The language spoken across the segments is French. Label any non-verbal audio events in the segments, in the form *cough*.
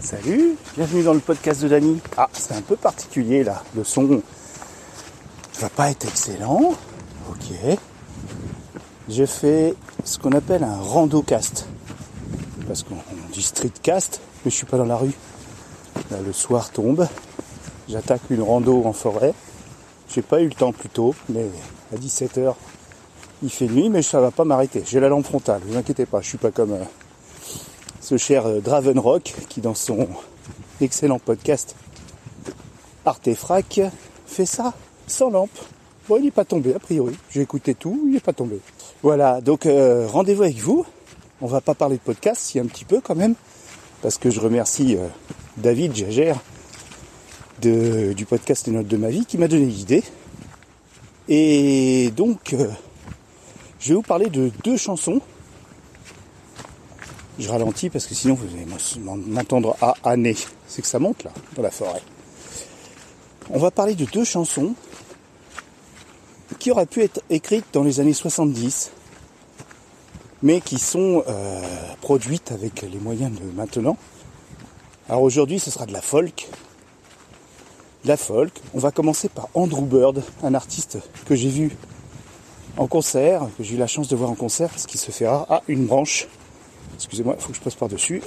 Salut, bienvenue dans le podcast de Dany. Ah, c'est un peu particulier là, le son va pas être excellent. Ok. J'ai fait ce qu'on appelle un rando-cast. Parce qu'on dit street-cast, mais je suis pas dans la rue. Le soir tombe, j'attaque une rando en forêt. J'ai pas eu le temps plus tôt, mais à 17h, il fait nuit, mais ça va pas m'arrêter. J'ai la lampe frontale, ne vous inquiétez pas, je suis pas comme euh, ce cher euh, Draven Rock qui dans son excellent podcast Artefrac fait ça sans lampe. Bon, il n'est pas tombé a priori. J'ai écouté tout, il n'est pas tombé. Voilà, donc euh, rendez-vous avec vous. On va pas parler de podcast, si un petit peu quand même, parce que je remercie David Jagère du podcast Les Notes de ma vie qui m'a donné l'idée. Et donc, je vais vous parler de deux chansons. Je ralentis parce que sinon vous allez m'entendre à année. C'est que ça monte là, dans la forêt. On va parler de deux chansons qui auraient pu être écrites dans les années 70, mais qui sont euh, produites avec les moyens de maintenant. Alors aujourd'hui, ce sera de la folk. De la folk. On va commencer par Andrew Bird, un artiste que j'ai vu en concert, que j'ai eu la chance de voir en concert, parce qu'il se fait à une branche. Excusez-moi, il faut que je passe par-dessus.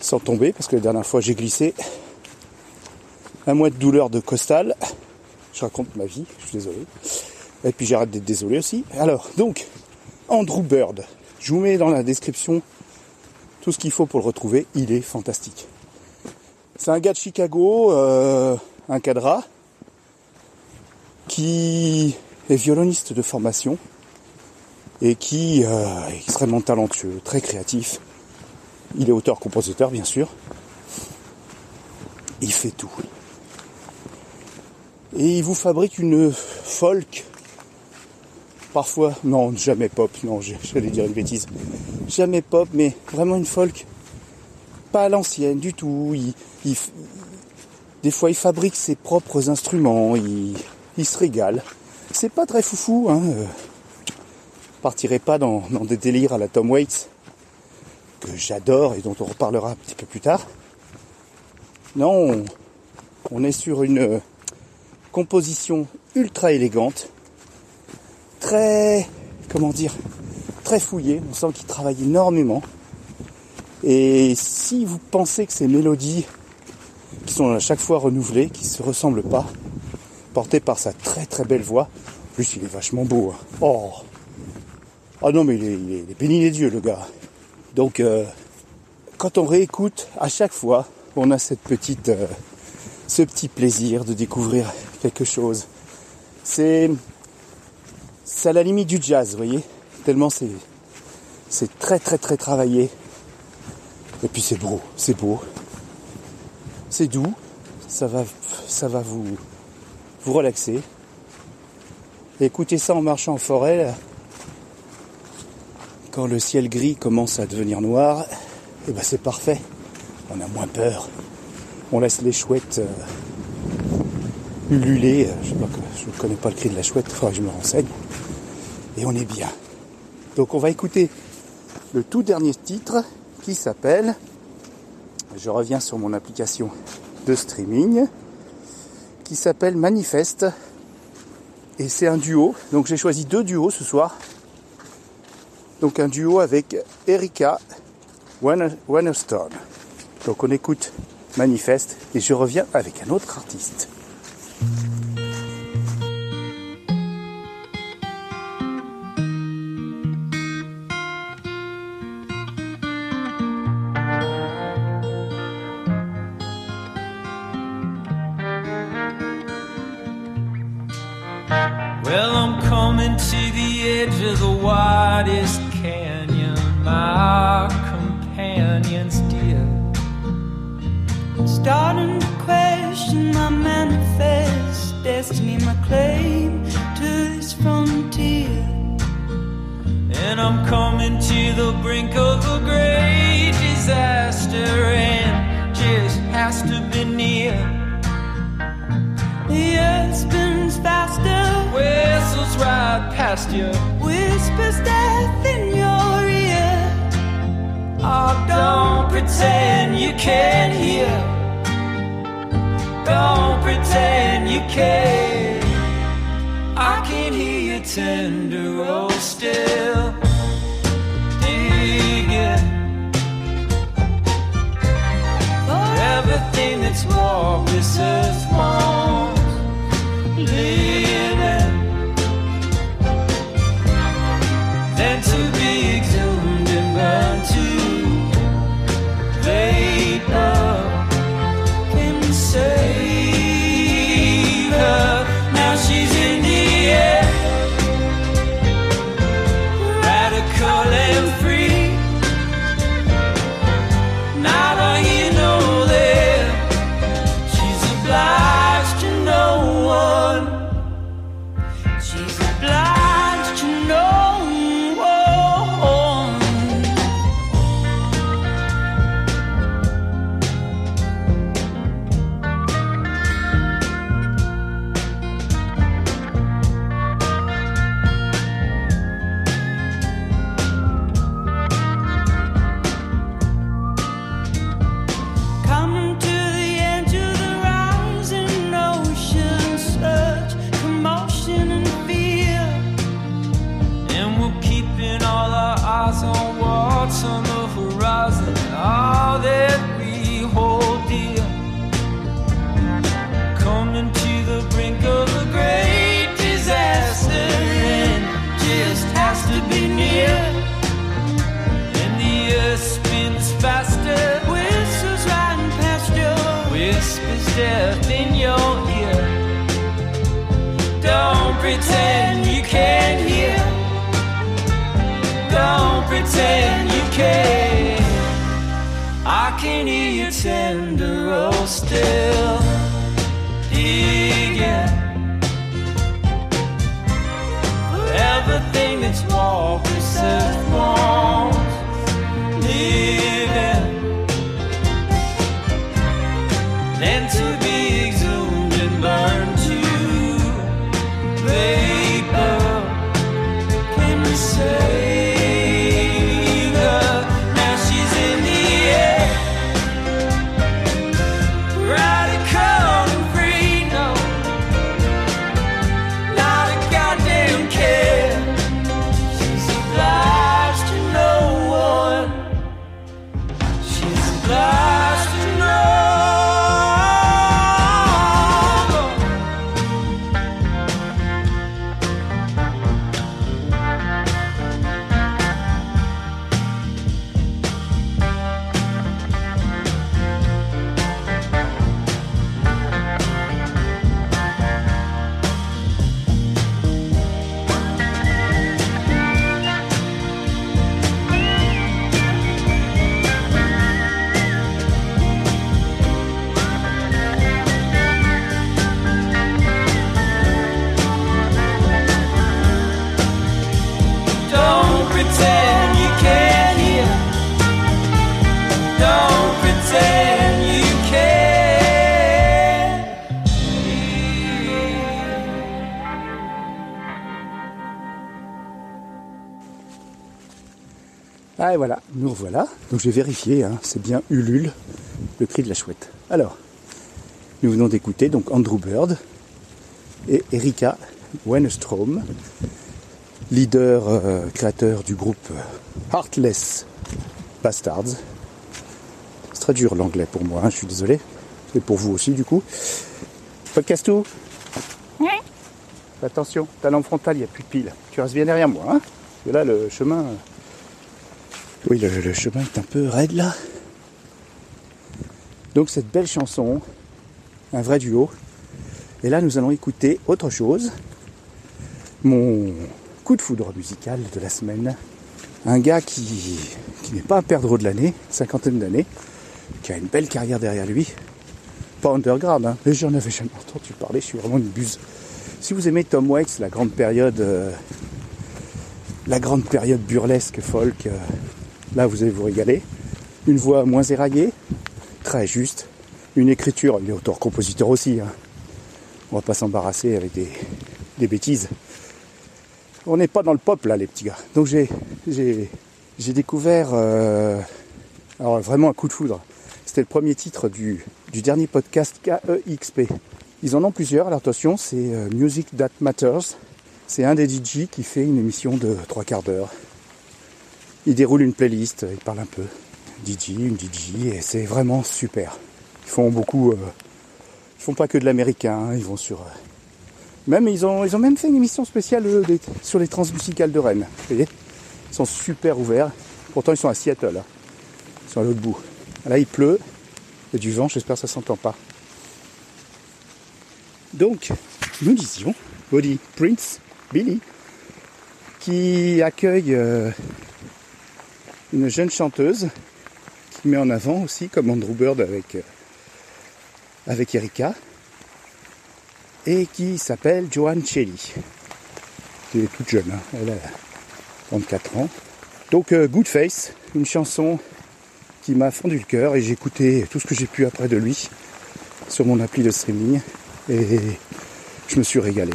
Sans tomber, parce que la dernière fois j'ai glissé. Un mois de douleur de costal. Je raconte ma vie, je suis désolé. Et puis j'arrête d'être désolé aussi. Alors, donc, Andrew Bird. Je vous mets dans la description tout ce qu'il faut pour le retrouver. Il est fantastique. C'est un gars de Chicago, euh, un cadra, qui est violoniste de formation et qui euh, est extrêmement talentueux, très créatif. Il est auteur-compositeur, bien sûr. Il fait tout. Et il vous fabrique une folk. Parfois, non, jamais pop, non, *laughs* j'allais dire une bêtise. Jamais pop, mais vraiment une folk. Pas à l'ancienne du tout. Des fois, il fabrique ses propres instruments. Il, il se régale c'est pas très foufou. Hein. Euh. partirai pas dans, des délires à la Tom Waits que j'adore et dont on reparlera un petit peu plus tard. Non, on, est sur une euh, composition ultra élégante, très, comment dire, très fouillée. On sent qu'il travaille énormément. Et si vous pensez que ces mélodies qui sont à chaque fois renouvelées, qui ne se ressemblent pas, porté par sa très très belle voix. En plus, il est vachement beau. Hein. Oh Ah non, mais il est, il béni les dieux, le gars. Donc, euh, quand on réécoute, à chaque fois, on a cette petite, euh, ce petit plaisir de découvrir quelque chose. C'est, c'est à la limite du jazz, vous voyez, tellement c'est, c'est très très très travaillé. Et puis c'est beau, c'est beau, c'est doux, ça va, ça va vous, vous relaxer. écoutez ça en marchant en forêt. Quand le ciel gris commence à devenir noir, eh ben c'est parfait. On a moins peur. On laisse les chouettes euh, ululer. Je ne connais pas le cri de la chouette, il faudra que je me renseigne. Et on est bien. Donc on va écouter le tout dernier titre qui s'appelle, je reviens sur mon application de streaming, qui s'appelle Manifeste. Et c'est un duo. Donc j'ai choisi deux duos ce soir. Donc un duo avec Erika Wennerstone. Donc on écoute Manifeste et je reviens avec un autre artiste. I'm coming to the brink of a great disaster, and just has to be near. The earth spins faster, whistles right past you whispers death in your ear. Oh, don't pretend you can't hear. Don't pretend you care. I can hear you tender, oh still. This earth pretend you can't hear. Don't pretend you can. I can hear you tender, oh still digging. For everything that's walked this earth Ah et voilà, nous revoilà. Donc j'ai vérifié, hein, c'est bien Ulule, le cri de la chouette. Alors, nous venons d'écouter donc Andrew Bird et Erika Wenestrom, leader euh, créateur du groupe euh, Heartless Bastards. C'est très dur l'anglais pour moi, hein, je suis désolé. Et pour vous aussi du coup. Podcast tout Attention, ta lampe frontale, il n'y a plus de pile. Tu restes bien derrière moi, hein Parce que là, le chemin. Oui, le, chemin est un peu raide là. Donc cette belle chanson, un vrai duo. Et là, nous allons écouter autre chose. Mon coup de foudre musical de la semaine. Un gars qui, qui n'est pas un perdreau de l'année, cinquantaine d'années, qui a une belle carrière derrière lui. Pas underground, hein, mais j'en avais jamais entendu parler, je suis vraiment une buse. Si vous aimez Tom Waits, la grande période, euh, la grande période burlesque folk, euh, là vous allez vous régaler. Une voix moins éraillée, très juste. Une écriture, il est auteur-compositeur aussi. hein. On va pas s'embarrasser avec des, bêtises. On n'est pas dans le pop là, les petits gars. Donc j'ai découvert euh, Alors vraiment un coup de foudre. C'était le premier titre du, du dernier podcast KEXP. Ils en ont plusieurs, alors attention, c'est euh, Music That Matters. C'est un des DJ qui fait une émission de trois quarts d'heure. Il déroule une playlist, il parle un peu. DJ, une DJ, et c'est vraiment super. Ils font beaucoup. Euh, ils font pas que de l'américain, hein, ils vont sur. Euh, même ils ont, ils ont même fait une émission spéciale euh, sur les transmusicales de Rennes. Vous voyez? Ils sont super ouverts. Pourtant ils sont à Seattle. hein. Ils sont à l'autre bout. Là il pleut. Il y a du vent, j'espère que ça s'entend pas. Donc, nous disions, Body Prince, Billy, qui accueille euh, une jeune chanteuse qui met en avant aussi, comme Andrew Bird avec, euh, Erika, et qui s'appelle Joanne Shelley. Elle est toute jeune, hein, elle a 34 ans. Donc euh, Good Face, une chanson qui m'a fondu le cœur et j'ai écouté tout ce que j'ai pu après de lui sur mon appli de streaming et je me suis régalé.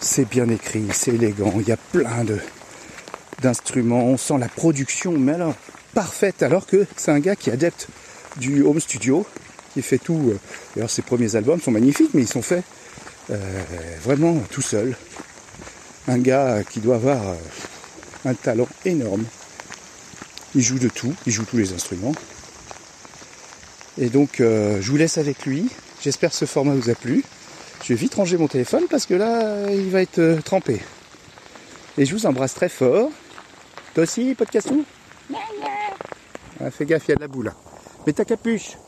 C'est bien écrit, c'est élégant, il y a plein de d'instruments, on sent la production, mais alors parfaite, alors que c'est un gars qui est adepte du home studio, qui fait tout. D'ailleurs, ses premiers albums sont magnifiques, mais ils sont faits euh, vraiment tout seul. Un gars qui doit avoir euh, un talent énorme. Il joue de tout, il joue tous les instruments. Et donc, euh, je vous laisse avec lui. J'espère que ce format vous a plu. Je vais vite ranger mon téléphone parce que là, il va être trempé. Et je vous embrasse très fort. Toi aussi, podcastou ah, Fais gaffe, il y a de la boue là. Mets ta capuche.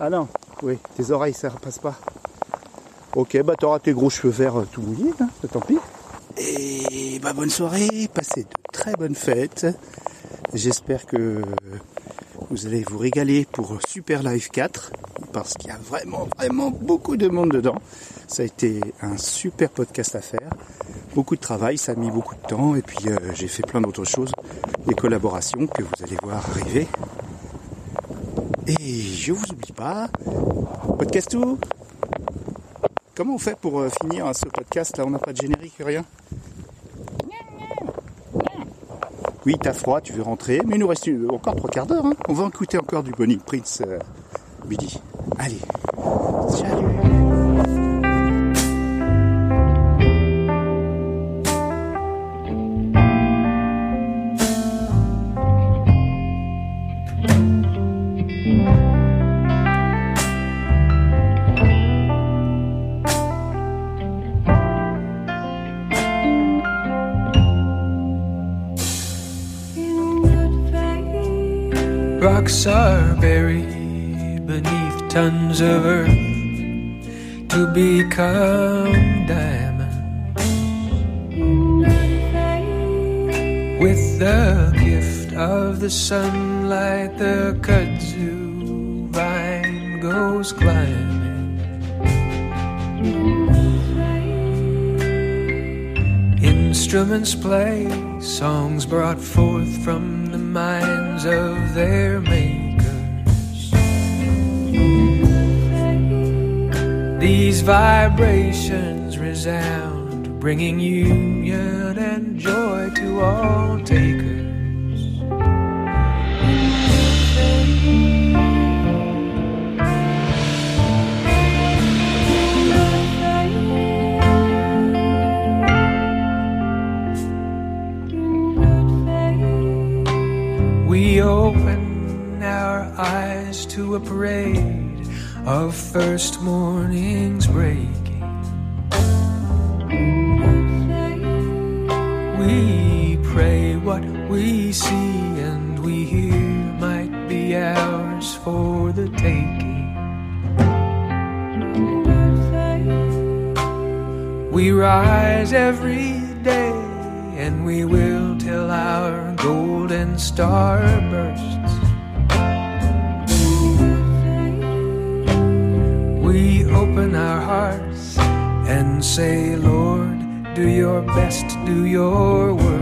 Ah non, oui, tes oreilles, ça passe pas. Ok, bah t'auras tes gros cheveux verts euh, tout mouillés, hein, tant pis. Et bah bonne soirée, passez de très bonnes fêtes. J'espère que vous allez vous régaler pour Super Live 4 parce qu'il y a vraiment, vraiment beaucoup de monde dedans. Ça a été un super podcast à faire. Beaucoup de travail, ça a mis beaucoup de temps et puis euh, j'ai fait plein d'autres choses, des collaborations que vous allez voir arriver. Et je vous oublie pas, podcast tout. Comment on fait pour euh, finir ce podcast là? On n'a pas de générique, rien? Oui, t'as froid, tu veux rentrer, mais il nous reste encore trois quarts d'heure. hein. On va écouter encore du Bonnie Prince euh. Allez, salut Rocks are buried beneath tons of earth to become diamonds. With the gift of the sunlight, the kudzu vine goes climbing. Instruments play, songs brought forth from the of their makers. These vibrations resound, bringing union and joy to all takers. To a parade of first mornings breaking. We pray what we see and we hear might be ours for the taking. We rise every day and we will till our golden star bursts. Say, Lord, do your best, do your worst.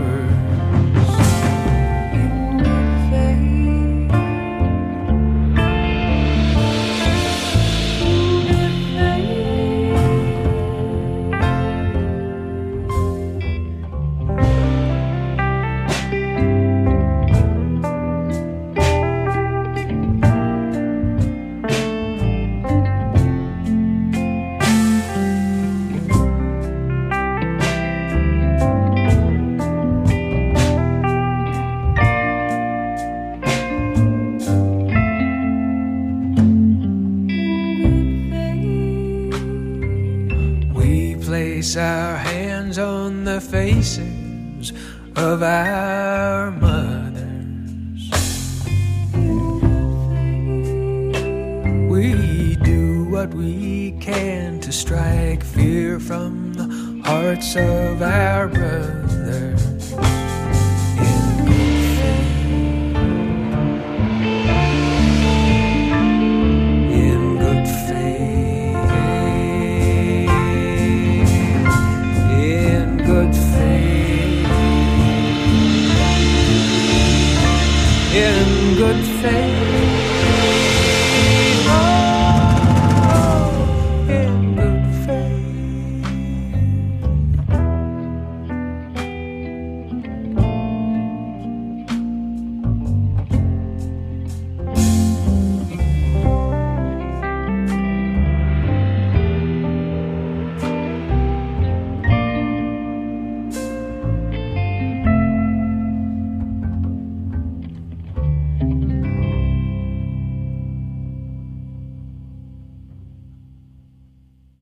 What we can to strike fear from the hearts of our brothers. In good faith. In good faith. In good faith. In good faith.